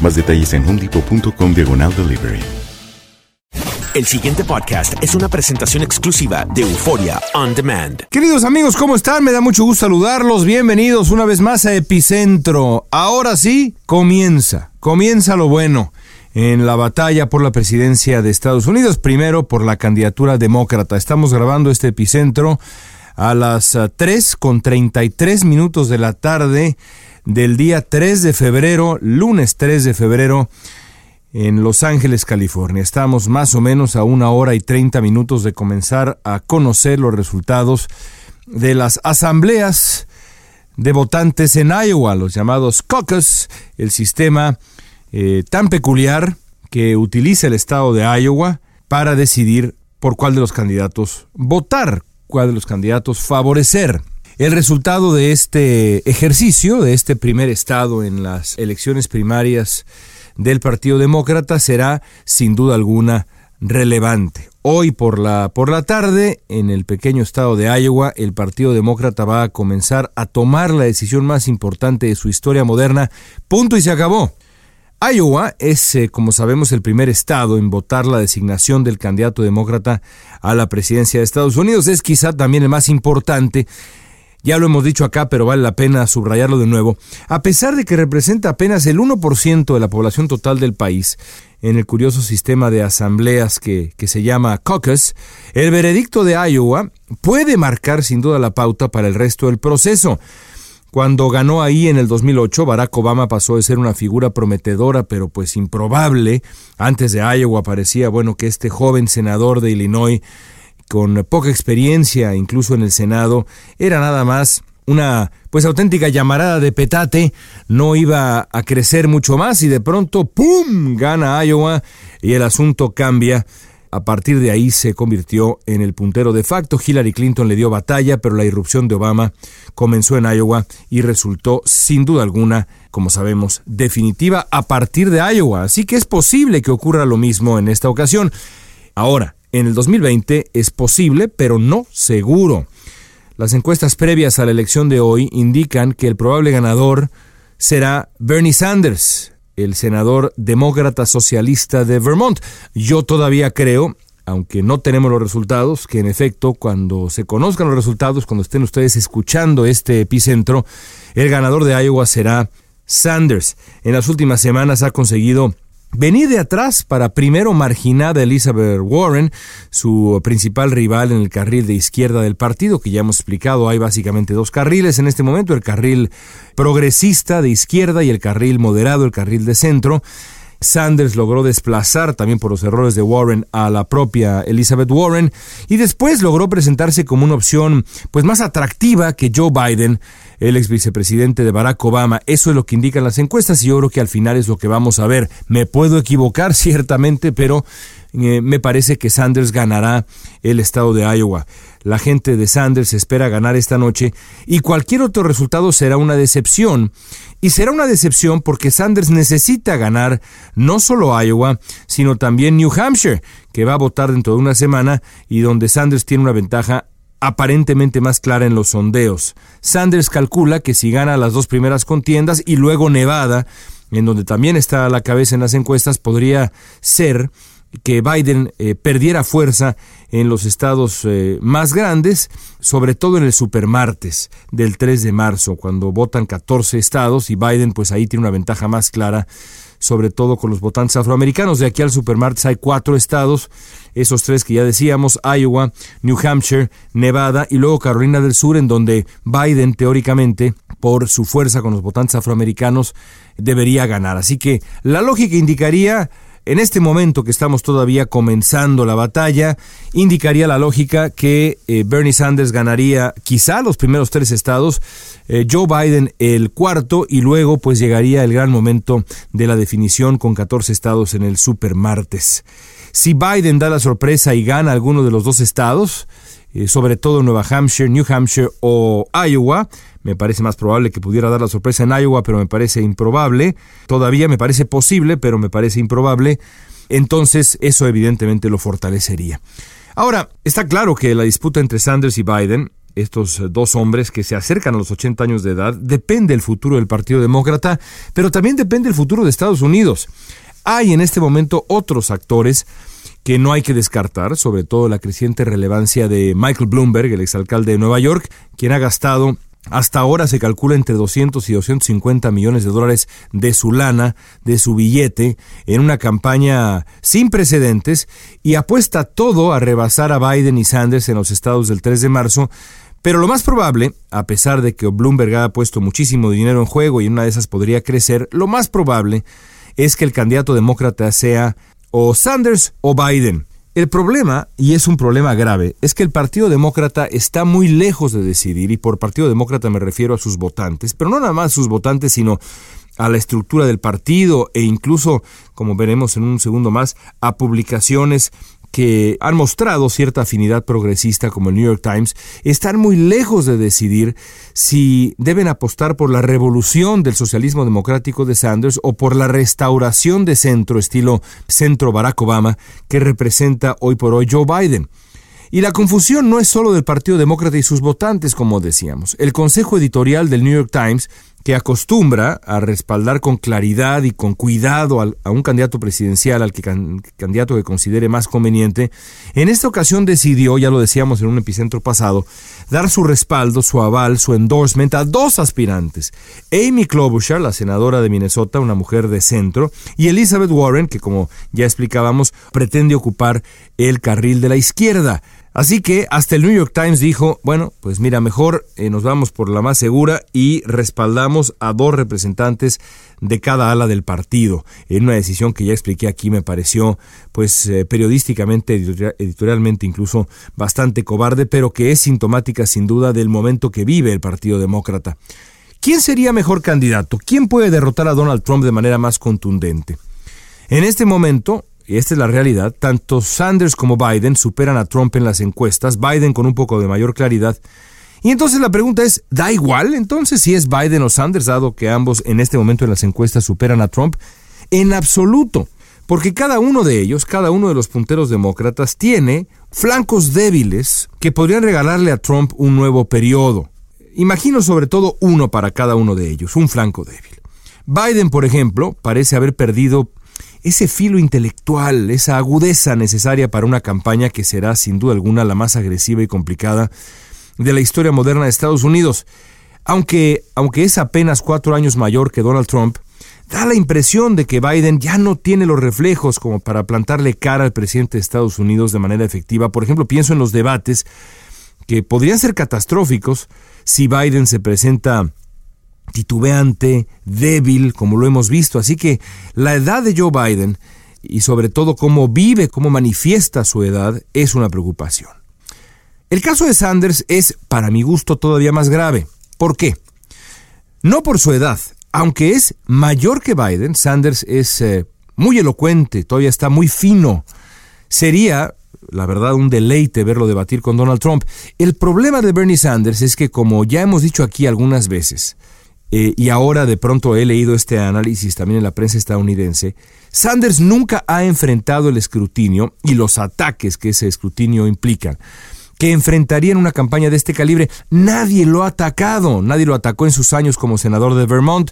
Más detalles en homedepot.com diagonal delivery. El siguiente podcast es una presentación exclusiva de Euforia On Demand. Queridos amigos, ¿cómo están? Me da mucho gusto saludarlos. Bienvenidos una vez más a Epicentro. Ahora sí, comienza. Comienza lo bueno en la batalla por la presidencia de Estados Unidos. Primero por la candidatura demócrata. Estamos grabando este Epicentro a las 3 con 33 minutos de la tarde del día 3 de febrero, lunes 3 de febrero, en Los Ángeles, California. Estamos más o menos a una hora y 30 minutos de comenzar a conocer los resultados de las asambleas de votantes en Iowa, los llamados caucus, el sistema eh, tan peculiar que utiliza el estado de Iowa para decidir por cuál de los candidatos votar, cuál de los candidatos favorecer. El resultado de este ejercicio, de este primer estado en las elecciones primarias del Partido Demócrata, será sin duda alguna relevante. Hoy por la, por la tarde, en el pequeño estado de Iowa, el Partido Demócrata va a comenzar a tomar la decisión más importante de su historia moderna. Punto y se acabó. Iowa es, eh, como sabemos, el primer estado en votar la designación del candidato demócrata a la presidencia de Estados Unidos. Es quizá también el más importante ya lo hemos dicho acá, pero vale la pena subrayarlo de nuevo. A pesar de que representa apenas el 1% de la población total del país, en el curioso sistema de asambleas que, que se llama caucus, el veredicto de Iowa puede marcar sin duda la pauta para el resto del proceso. Cuando ganó ahí en el 2008, Barack Obama pasó de ser una figura prometedora, pero pues improbable. Antes de Iowa parecía, bueno, que este joven senador de Illinois con poca experiencia incluso en el Senado, era nada más una pues auténtica llamarada de petate, no iba a crecer mucho más y de pronto ¡pum! gana Iowa y el asunto cambia. A partir de ahí se convirtió en el puntero de facto. Hillary Clinton le dio batalla, pero la irrupción de Obama comenzó en Iowa y resultó sin duda alguna, como sabemos, definitiva a partir de Iowa. Así que es posible que ocurra lo mismo en esta ocasión. Ahora, en el 2020 es posible, pero no seguro. Las encuestas previas a la elección de hoy indican que el probable ganador será Bernie Sanders, el senador demócrata socialista de Vermont. Yo todavía creo, aunque no tenemos los resultados, que en efecto cuando se conozcan los resultados, cuando estén ustedes escuchando este epicentro, el ganador de Iowa será Sanders. En las últimas semanas ha conseguido Venir de atrás para primero marginar a Elizabeth Warren, su principal rival en el carril de izquierda del partido, que ya hemos explicado, hay básicamente dos carriles en este momento, el carril progresista de izquierda y el carril moderado, el carril de centro. Sanders logró desplazar también por los errores de Warren a la propia Elizabeth Warren y después logró presentarse como una opción pues más atractiva que Joe Biden el ex vicepresidente de Barack Obama. Eso es lo que indican las encuestas y yo creo que al final es lo que vamos a ver. Me puedo equivocar ciertamente, pero eh, me parece que Sanders ganará el estado de Iowa. La gente de Sanders espera ganar esta noche y cualquier otro resultado será una decepción. Y será una decepción porque Sanders necesita ganar no solo Iowa, sino también New Hampshire, que va a votar dentro de una semana y donde Sanders tiene una ventaja aparentemente más clara en los sondeos. Sanders calcula que si gana las dos primeras contiendas y luego Nevada, en donde también está a la cabeza en las encuestas, podría ser que Biden eh, perdiera fuerza en los estados eh, más grandes, sobre todo en el supermartes del 3 de marzo, cuando votan 14 estados y Biden pues ahí tiene una ventaja más clara, sobre todo con los votantes afroamericanos. De aquí al supermartes hay cuatro estados, esos tres que ya decíamos, Iowa, New Hampshire, Nevada y luego Carolina del Sur, en donde Biden teóricamente, por su fuerza con los votantes afroamericanos, debería ganar. Así que la lógica indicaría en este momento que estamos todavía comenzando la batalla, indicaría la lógica que eh, Bernie Sanders ganaría quizá los primeros tres estados, eh, Joe Biden el cuarto y luego pues llegaría el gran momento de la definición con 14 estados en el supermartes. Si Biden da la sorpresa y gana alguno de los dos estados, eh, sobre todo Nueva Hampshire, New Hampshire o Iowa, me parece más probable que pudiera dar la sorpresa en Iowa, pero me parece improbable. Todavía me parece posible, pero me parece improbable. Entonces, eso evidentemente lo fortalecería. Ahora, está claro que la disputa entre Sanders y Biden, estos dos hombres que se acercan a los 80 años de edad, depende del futuro del Partido Demócrata, pero también depende del futuro de Estados Unidos. Hay en este momento otros actores que no hay que descartar, sobre todo la creciente relevancia de Michael Bloomberg, el exalcalde de Nueva York, quien ha gastado hasta ahora se calcula entre 200 y 250 millones de dólares de su lana, de su billete, en una campaña sin precedentes y apuesta todo a rebasar a Biden y Sanders en los estados del 3 de marzo. Pero lo más probable, a pesar de que Bloomberg ha puesto muchísimo dinero en juego y una de esas podría crecer, lo más probable es que el candidato demócrata sea o Sanders o Biden. El problema, y es un problema grave, es que el Partido Demócrata está muy lejos de decidir, y por Partido Demócrata me refiero a sus votantes, pero no nada más sus votantes, sino a la estructura del partido e incluso, como veremos en un segundo más, a publicaciones que han mostrado cierta afinidad progresista como el New York Times, están muy lejos de decidir si deben apostar por la revolución del socialismo democrático de Sanders o por la restauración de centro estilo centro Barack Obama que representa hoy por hoy Joe Biden. Y la confusión no es solo del Partido Demócrata y sus votantes, como decíamos. El Consejo Editorial del New York Times que acostumbra a respaldar con claridad y con cuidado a un candidato presidencial, al que candidato que considere más conveniente, en esta ocasión decidió, ya lo decíamos en un epicentro pasado, dar su respaldo, su aval, su endorsement a dos aspirantes, Amy Klobuchar, la senadora de Minnesota, una mujer de centro, y Elizabeth Warren, que como ya explicábamos, pretende ocupar el carril de la izquierda. Así que hasta el New York Times dijo, bueno, pues mira, mejor eh, nos vamos por la más segura y respaldamos a dos representantes de cada ala del partido, en una decisión que ya expliqué aquí me pareció pues eh, periodísticamente, editorialmente incluso bastante cobarde, pero que es sintomática sin duda del momento que vive el Partido Demócrata. ¿Quién sería mejor candidato? ¿Quién puede derrotar a Donald Trump de manera más contundente? En este momento, y esta es la realidad, tanto Sanders como Biden superan a Trump en las encuestas, Biden con un poco de mayor claridad. Y entonces la pregunta es, ¿da igual entonces si es Biden o Sanders, dado que ambos en este momento en las encuestas superan a Trump? En absoluto, porque cada uno de ellos, cada uno de los punteros demócratas, tiene flancos débiles que podrían regalarle a Trump un nuevo periodo. Imagino sobre todo uno para cada uno de ellos, un flanco débil. Biden, por ejemplo, parece haber perdido ese filo intelectual, esa agudeza necesaria para una campaña que será sin duda alguna la más agresiva y complicada de la historia moderna de Estados Unidos. Aunque, aunque es apenas cuatro años mayor que Donald Trump, da la impresión de que Biden ya no tiene los reflejos como para plantarle cara al presidente de Estados Unidos de manera efectiva. Por ejemplo, pienso en los debates que podrían ser catastróficos si Biden se presenta titubeante, débil, como lo hemos visto. Así que la edad de Joe Biden y sobre todo cómo vive, cómo manifiesta su edad, es una preocupación. El caso de Sanders es, para mi gusto, todavía más grave. ¿Por qué? No por su edad, aunque es mayor que Biden, Sanders es eh, muy elocuente, todavía está muy fino. Sería, la verdad, un deleite verlo debatir con Donald Trump. El problema de Bernie Sanders es que, como ya hemos dicho aquí algunas veces, eh, y ahora de pronto he leído este análisis también en la prensa estadounidense, Sanders nunca ha enfrentado el escrutinio y los ataques que ese escrutinio implican que enfrentaría en una campaña de este calibre. Nadie lo ha atacado, nadie lo atacó en sus años como senador de Vermont.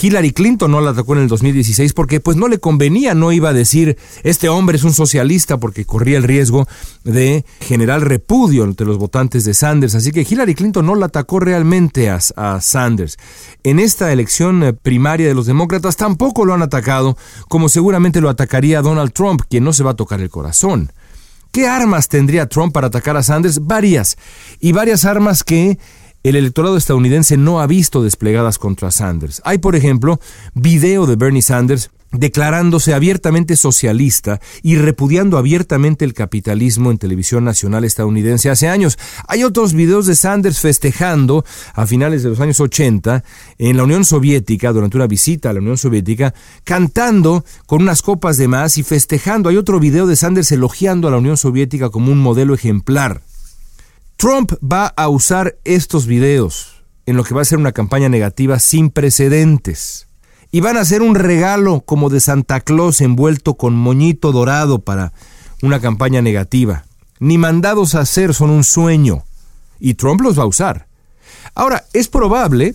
Hillary Clinton no lo atacó en el 2016 porque pues no le convenía, no iba a decir este hombre es un socialista porque corría el riesgo de generar repudio entre los votantes de Sanders. Así que Hillary Clinton no la atacó realmente a, a Sanders. En esta elección eh, primaria de los demócratas tampoco lo han atacado, como seguramente lo atacaría Donald Trump, quien no se va a tocar el corazón. ¿Qué armas tendría Trump para atacar a Sanders? Varias. Y varias armas que el electorado estadounidense no ha visto desplegadas contra Sanders. Hay, por ejemplo, video de Bernie Sanders declarándose abiertamente socialista y repudiando abiertamente el capitalismo en televisión nacional estadounidense hace años. Hay otros videos de Sanders festejando a finales de los años 80 en la Unión Soviética, durante una visita a la Unión Soviética, cantando con unas copas de más y festejando. Hay otro video de Sanders elogiando a la Unión Soviética como un modelo ejemplar. Trump va a usar estos videos en lo que va a ser una campaña negativa sin precedentes y van a hacer un regalo como de Santa Claus envuelto con moñito dorado para una campaña negativa. Ni mandados a hacer son un sueño. Y Trump los va a usar. Ahora, es probable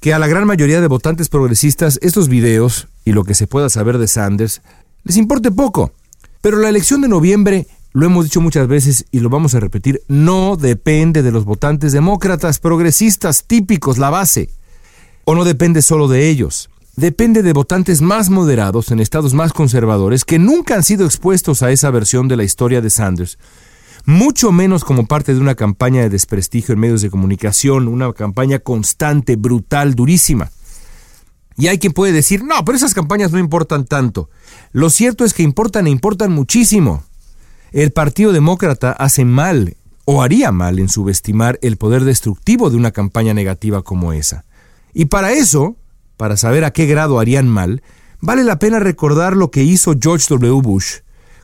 que a la gran mayoría de votantes progresistas estos videos y lo que se pueda saber de Sanders les importe poco. Pero la elección de noviembre, lo hemos dicho muchas veces y lo vamos a repetir, no depende de los votantes demócratas progresistas típicos, la base. O no depende solo de ellos depende de votantes más moderados en estados más conservadores que nunca han sido expuestos a esa versión de la historia de Sanders, mucho menos como parte de una campaña de desprestigio en medios de comunicación, una campaña constante, brutal, durísima. Y hay quien puede decir, no, pero esas campañas no importan tanto. Lo cierto es que importan e importan muchísimo. El Partido Demócrata hace mal, o haría mal, en subestimar el poder destructivo de una campaña negativa como esa. Y para eso, para saber a qué grado harían mal, vale la pena recordar lo que hizo George W. Bush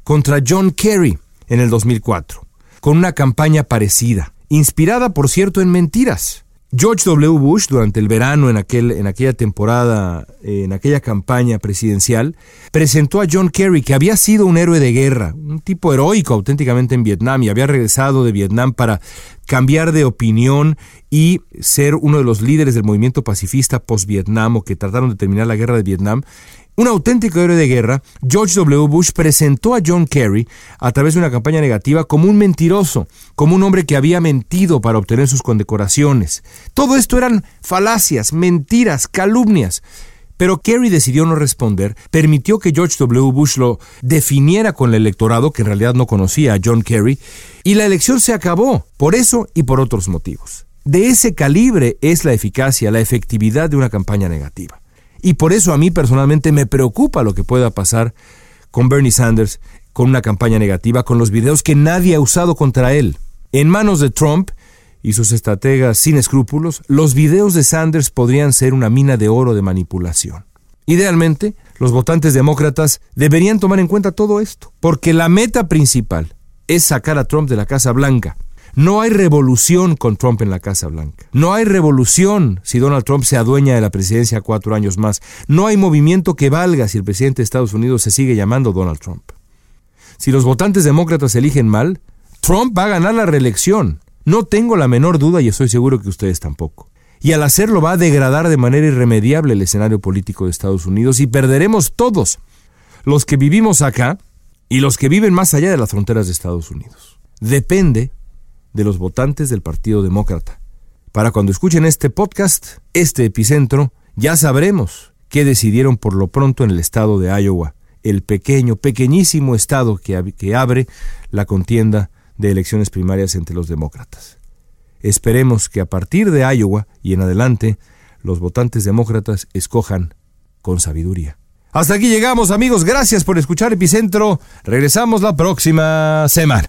contra John Kerry en el 2004, con una campaña parecida, inspirada por cierto en mentiras. George W. Bush, durante el verano, en, aquel, en aquella temporada, en aquella campaña presidencial, presentó a John Kerry, que había sido un héroe de guerra, un tipo heroico auténticamente en Vietnam, y había regresado de Vietnam para cambiar de opinión y ser uno de los líderes del movimiento pacifista post-Vietnam o que trataron de terminar la guerra de Vietnam. Un auténtico héroe de guerra, George W. Bush presentó a John Kerry a través de una campaña negativa como un mentiroso, como un hombre que había mentido para obtener sus condecoraciones. Todo esto eran falacias, mentiras, calumnias. Pero Kerry decidió no responder, permitió que George W. Bush lo definiera con el electorado, que en realidad no conocía a John Kerry, y la elección se acabó, por eso y por otros motivos. De ese calibre es la eficacia, la efectividad de una campaña negativa. Y por eso a mí personalmente me preocupa lo que pueda pasar con Bernie Sanders, con una campaña negativa, con los videos que nadie ha usado contra él. En manos de Trump y sus estrategas sin escrúpulos, los videos de Sanders podrían ser una mina de oro de manipulación. Idealmente, los votantes demócratas deberían tomar en cuenta todo esto, porque la meta principal es sacar a Trump de la Casa Blanca. No hay revolución con Trump en la Casa Blanca. No hay revolución si Donald Trump se adueña de la presidencia cuatro años más. No hay movimiento que valga si el presidente de Estados Unidos se sigue llamando Donald Trump. Si los votantes demócratas eligen mal, Trump va a ganar la reelección. No tengo la menor duda y estoy seguro que ustedes tampoco. Y al hacerlo va a degradar de manera irremediable el escenario político de Estados Unidos y perderemos todos, los que vivimos acá y los que viven más allá de las fronteras de Estados Unidos. Depende de los votantes del Partido Demócrata. Para cuando escuchen este podcast, este epicentro, ya sabremos qué decidieron por lo pronto en el estado de Iowa, el pequeño, pequeñísimo estado que, que abre la contienda de elecciones primarias entre los demócratas. Esperemos que a partir de Iowa y en adelante, los votantes demócratas escojan con sabiduría. Hasta aquí llegamos amigos, gracias por escuchar Epicentro, regresamos la próxima semana.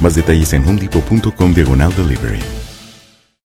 Más detalles en homedepot.com diagonal delivery.